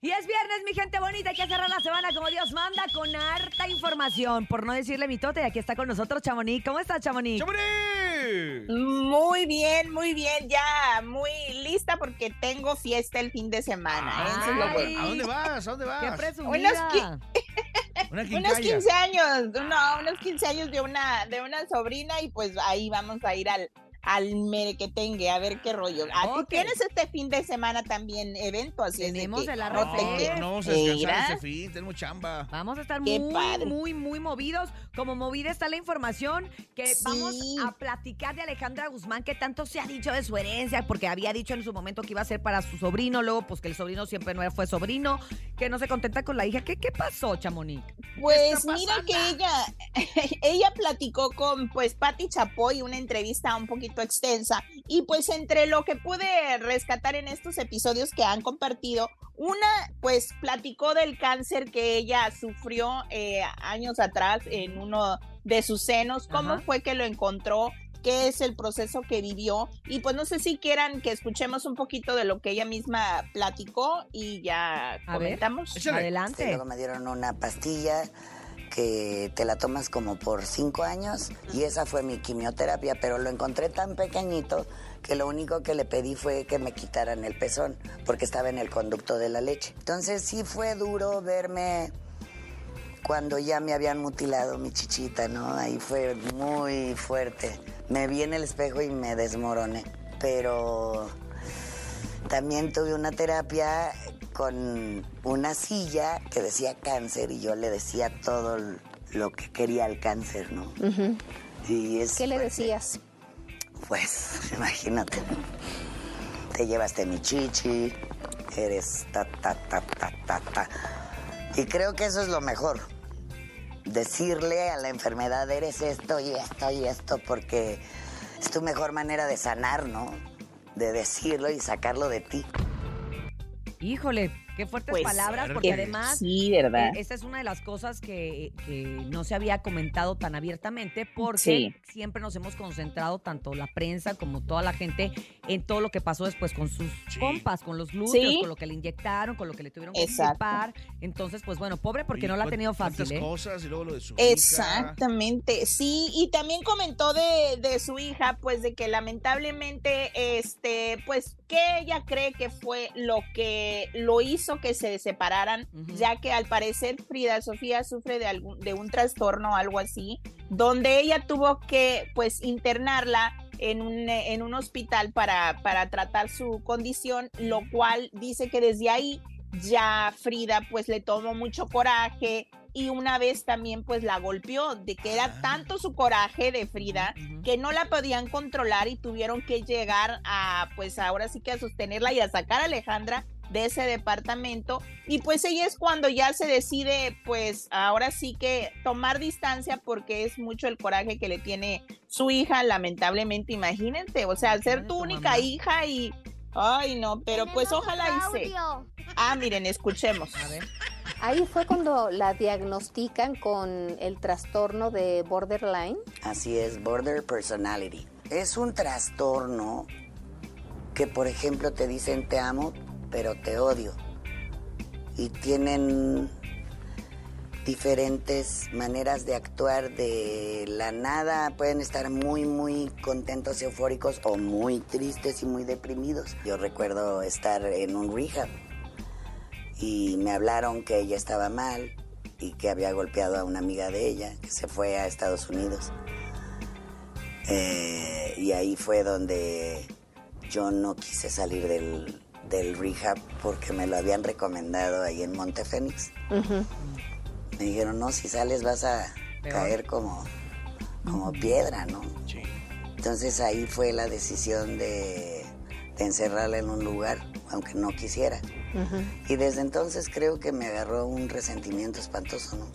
Y es viernes, mi gente bonita, hay que cerrar la semana como Dios manda con harta información, por no decirle mitote, y aquí está con nosotros Chamonix. ¿Cómo estás, Chamonix? ¡Chamonix! Muy bien, muy bien, ya muy lista porque tengo fiesta el fin de semana. ¿eh? ¿A dónde vas? ¿A dónde vas? ¡Qué presumida! Unos qui- Una Unos quincalla. 15 años, no, unos 15 años de una, de una sobrina y pues ahí vamos a ir al, al merequetengue a ver qué rollo. Ah, tú Ok. tienes este fin de semana también evento, así es de Tenemos que el no arroz. No, vamos a descansar ese fin, tenemos chamba. Vamos a estar Qué muy, padre. muy, muy movidos. Como movida está la información que Sí. vamos a platicar de Alejandra Guzmán, que tanto se ha dicho de su herencia, porque había dicho en su momento que iba a ser para su sobrino, luego pues que el sobrino siempre no fue sobrino, que no se contenta con la hija. ¿Qué, qué pasó, Chamonix? Pues mira que ella, ella platicó con pues Patti Chapoy, una entrevista un poquito extensa, y pues entre lo que pude rescatar en estos episodios que han compartido, una pues platicó del cáncer que ella sufrió eh, años atrás en uno de sus senos, cómo Ajá. fue que lo encontró, qué es el proceso que vivió, y pues no sé si quieran que escuchemos un poquito de lo que ella misma platicó y ya A ver. comentamos. Sí, Adelante. luego me dieron una pastilla que te la tomas como por cinco años y esa fue mi quimioterapia, pero lo encontré tan pequeñito que lo único que le pedí fue que me quitaran el pezón porque estaba en el conducto de la leche. Entonces sí fue duro verme cuando ya me habían mutilado mi chichita, ¿no? Ahí fue muy fuerte. Me vi en el espejo y me desmoroné, pero también tuve una terapia con una silla que decía cáncer y yo le decía todo lo que quería el cáncer, ¿no? Y es ¿Qué le decías? Pues, imagínate. Te llevaste mi chichi, eres ta, ta, ta, ta, ta, ta. Y creo que eso es lo mejor. Decirle a la enfermedad, eres esto y esto y esto, porque es tu mejor manera de sanar, ¿no? De decirlo y sacarlo de ti. Híjole, qué fuertes Pues, palabras, porque además Sí, ¿verdad? Eh, Esta es una de las cosas que, que no se había comentado tan abiertamente porque Sí. siempre nos hemos concentrado, tanto la prensa como toda la gente, en todo lo que pasó después con sus Sí. compas, con los glúteos, Sí. con lo que le inyectaron, con lo que le tuvieron que equipar. Entonces, pues bueno, pobre porque Y no la ha tenido fácil, ¿eh? cosas y luego lo de su hija. Exactamente, sí, y también comentó de, de su hija, pues de que lamentablemente, este, pues que ella cree que fue lo que lo hizo que se separaran, ya que al parecer Frida Sofía sufre de algún, de un trastorno o algo así, donde ella tuvo que, pues, internarla en un, en un hospital para, para tratar su condición, lo cual dice que desde ahí ya Frida pues le tomó mucho coraje y una vez también pues la golpeó, de que era tanto su coraje de Frida que no la podían controlar y tuvieron que llegar a pues ahora sí que a sostenerla y a sacar a Alejandra de ese departamento y pues ella es cuando ya se decide pues ahora sí que tomar distancia porque es mucho el coraje que le tiene su hija lamentablemente imagínate o sea ser Imagínate tu única mamá. hija y ay no pero pues ojalá y se ah miren escuchemos A ver. Ahí fue cuando la diagnostican con el trastorno de borderline. Así es, border personality. Es un trastorno que, por ejemplo, te dicen te amo, pero te odio. Y tienen diferentes maneras de actuar de la nada. Pueden estar muy, muy contentos, eufóricos o muy tristes y muy deprimidos. Yo recuerdo estar en un rehab y me hablaron que ella estaba mal y que había golpeado a una amiga de ella que se fue a Estados Unidos. Eh, y ahí fue donde yo no quise salir del, del rehab porque me lo habían recomendado ahí en Monte Fénix. Ujú. Me dijeron, no, si sales vas a Peor. caer como, como piedra, ¿no? Sí. Entonces ahí fue la decisión de, de encerrarla en un lugar, aunque no quisiera. Ujú. Y desde entonces creo que me agarró un resentimiento espantoso, ¿no?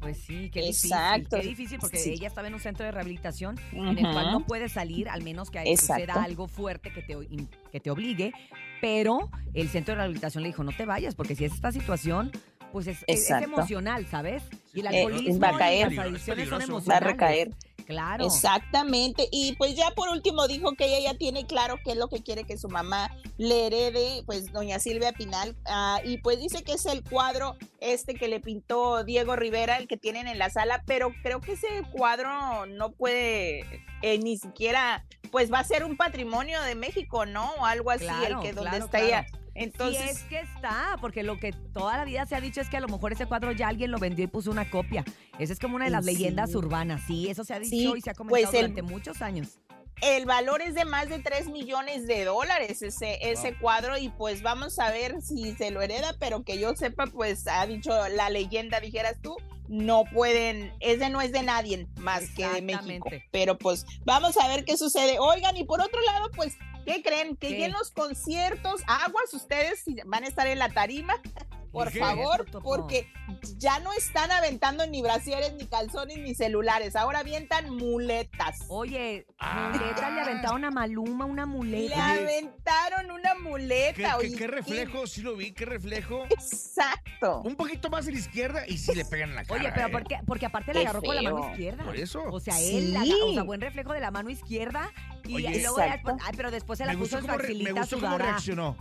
Pues sí, qué Exacto. difícil. Qué difícil porque Sí. ella estaba en un centro de rehabilitación en el cual no puede salir, al menos que Exacto. suceda algo fuerte que te, que te obligue. Pero el centro de rehabilitación le dijo, no te vayas, porque si es esta situación, pues es, es- es Exacto. emocional, ¿sabes? Y el Eh, alcoholismo va a caer. y las adicciones son Peligroso. va a emocionales. recaer Claro. Exactamente. Y pues ya por último dijo que ella ya tiene claro qué es lo que quiere que su mamá le herede, pues doña Silvia Pinal. ah, y pues dice que es el cuadro este que le pintó Diego Rivera, el que tienen en la sala, pero creo que ese cuadro no puede eh, ni siquiera, pues va a ser un patrimonio de México, ¿no? O algo así, Claro, el que donde claro, está claro. ella. Si Entonces, es que está, porque lo que toda la vida se ha dicho es que a lo mejor ese cuadro ya alguien lo vendió y puso una copia. Esa es como una de las Sí. leyendas urbanas, sí, eso se ha dicho Sí, y se ha comentado pues el- durante muchos años. El valor es de más de 3 millones de dólares ese, ese cuadro y pues vamos a ver si se lo hereda, pero que yo sepa, pues ha dicho la leyenda, dijeras tú, no pueden, ese no es de nadie más que de México. Pero pues vamos a ver qué sucede. Oigan, y por otro lado, pues, ¿qué creen? Que ¿Qué? ya en los conciertos, aguas ustedes si van a estar en la tarima. Por qué? favor, porque ya no están aventando ni brasieres, ni calzones, ni celulares. Ahora avientan muletas. Oye, Ah. muleta le aventaron a Maluma una Le muleta. aventaron una ¿Qué, muleta. qué- oye, qué reflejo? Sí lo vi, qué reflejo. Exacto. Un poquito más a la izquierda y sí le pegan en la cara. Oye, pero ¿eh? porque, porque aparte le Qué agarró con la mano izquierda. Por eso. O sea, Sí. él, la- o sea, buen reflejo de la mano izquierda. Y, Oye. y luego después, ay, pero después se la me puso gustó, en su me gustó cómo reaccionó.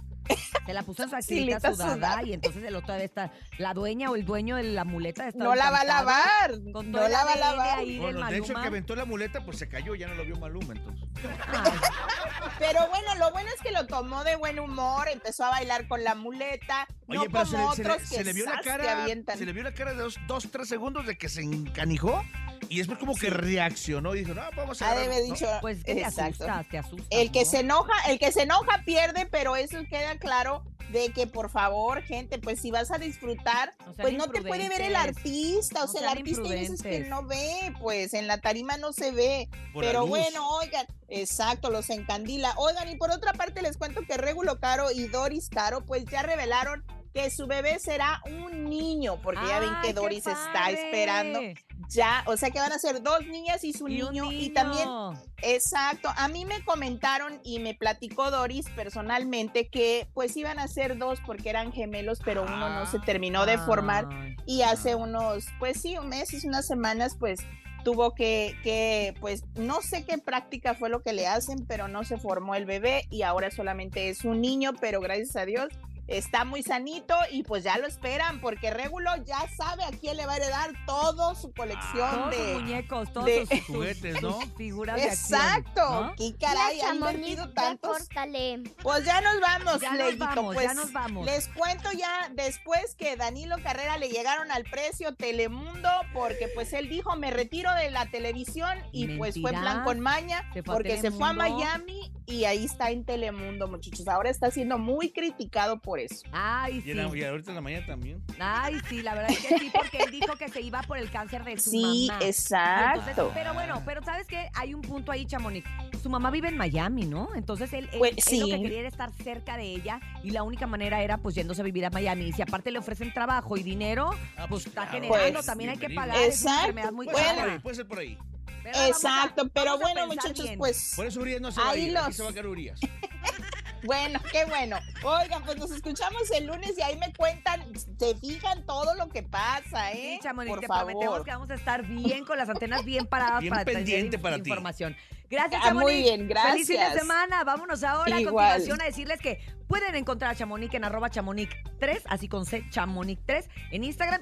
Se la puso en su axilita Axilita sudada, sudada. y entonces el otro está, la dueña o el dueño de la muleta está No la va a lavar. Con No la va a lavar. ahí Bueno, de hecho, el que aventó la muleta, pues se cayó, ya no lo vio Maluma, entonces. Ay, Pero bueno, lo bueno es que lo tomó de buen humor, empezó a bailar con la muleta. Oye, no pero como se le, se le- otros se que le vio la cara. Se le vio la cara de dos, dos, tres segundos de que se encanijó y después como que reaccionó y dijo, no, vamos a Ha de agarrar", haber ¿no? dicho. Pues te asustas, te asustas. El que ¿no? se enoja, el que se enoja pierde, pero eso queda claro de que por favor, gente, pues si vas a disfrutar, No pues no te puede ver el artista, o No sea, el artista hay veces que no ve, pues en la tarima no se ve. Por Pero bueno, oigan, exacto, los encandila. Oigan, y por otra parte les cuento que Regulo Caro y Doris Caro, pues ya revelaron que su bebé será un niño, porque ya ven que Doris está esperando ya, o sea que van a ser dos niñas y su Y niño, y también. Exacto, a mí me comentaron y me platicó Doris personalmente que pues iban a ser dos porque eran gemelos, pero uno no se terminó de formar y hace unos, pues sí, un mes unas semanas pues tuvo que, que, pues no sé qué práctica fue lo que le hacen, pero no se formó el bebé y ahora solamente es un niño, pero gracias a Dios está muy sanito y pues ya lo esperan porque Regulo ya sabe a quién le va a heredar toda su colección Todos de... sus muñecos, todos de- sus, Juguetes, ¿no? sus figuras de acción, Exacto, ¿no? qué caray, Ya, ha Chamonix, invertido ya tantos. córtale. Pues ya nos vamos, Ya nos Leyito, vamos, pues ya nos vamos. les cuento ya después que Danilo Carrera le llegaron al precio Telemundo porque pues él dijo me retiro de la televisión y pues fue plan con maña Se porque se fue a. Miami y ahí está en Telemundo muchachos. Ahora está siendo muy criticado por eso. Ay, Y, sí. en la- y ahorita en la mañana también. Ay, sí, la verdad es que sí, porque él dijo que se iba por el cáncer de su Sí, mamá. Y entonces- exacto. pero bueno, pero ¿sabes qué? Hay un punto ahí, Chamonix. Su mamá vive en Miami, ¿no? Entonces él, él- Pues, él lo que sí. quería era estar cerca de ella y la única manera era pues yéndose a vivir a Miami. Y si aparte le ofrecen trabajo y dinero, Ah, pues está claro. generando, Pues, también hay que pagar. Es una Exacto. enfermedad muy Puede ser por cara. ahí, puede ser por ahí. Pero a- Exacto, pero a bueno muchachos, bien. pues Por eso Urias no se va a Ahí ir. Aquí los- se va a quedar Urias. Bueno, qué bueno. Oigan, pues nos escuchamos el lunes y ahí me cuentan, se fijan todo lo que pasa, ¿eh? Sí, Chamonix, Por te favor. prometemos que vamos a estar bien con las antenas bien paradas Bien para pendiente para ti. información. Gracias, Ah, Chamonix. muy bien, Feliz fin de gracias. semana. Vámonos ahora a continuación a decirles que pueden encontrar a Chamonix en arroba chamonix3, así con C, chamonix3, en Instagram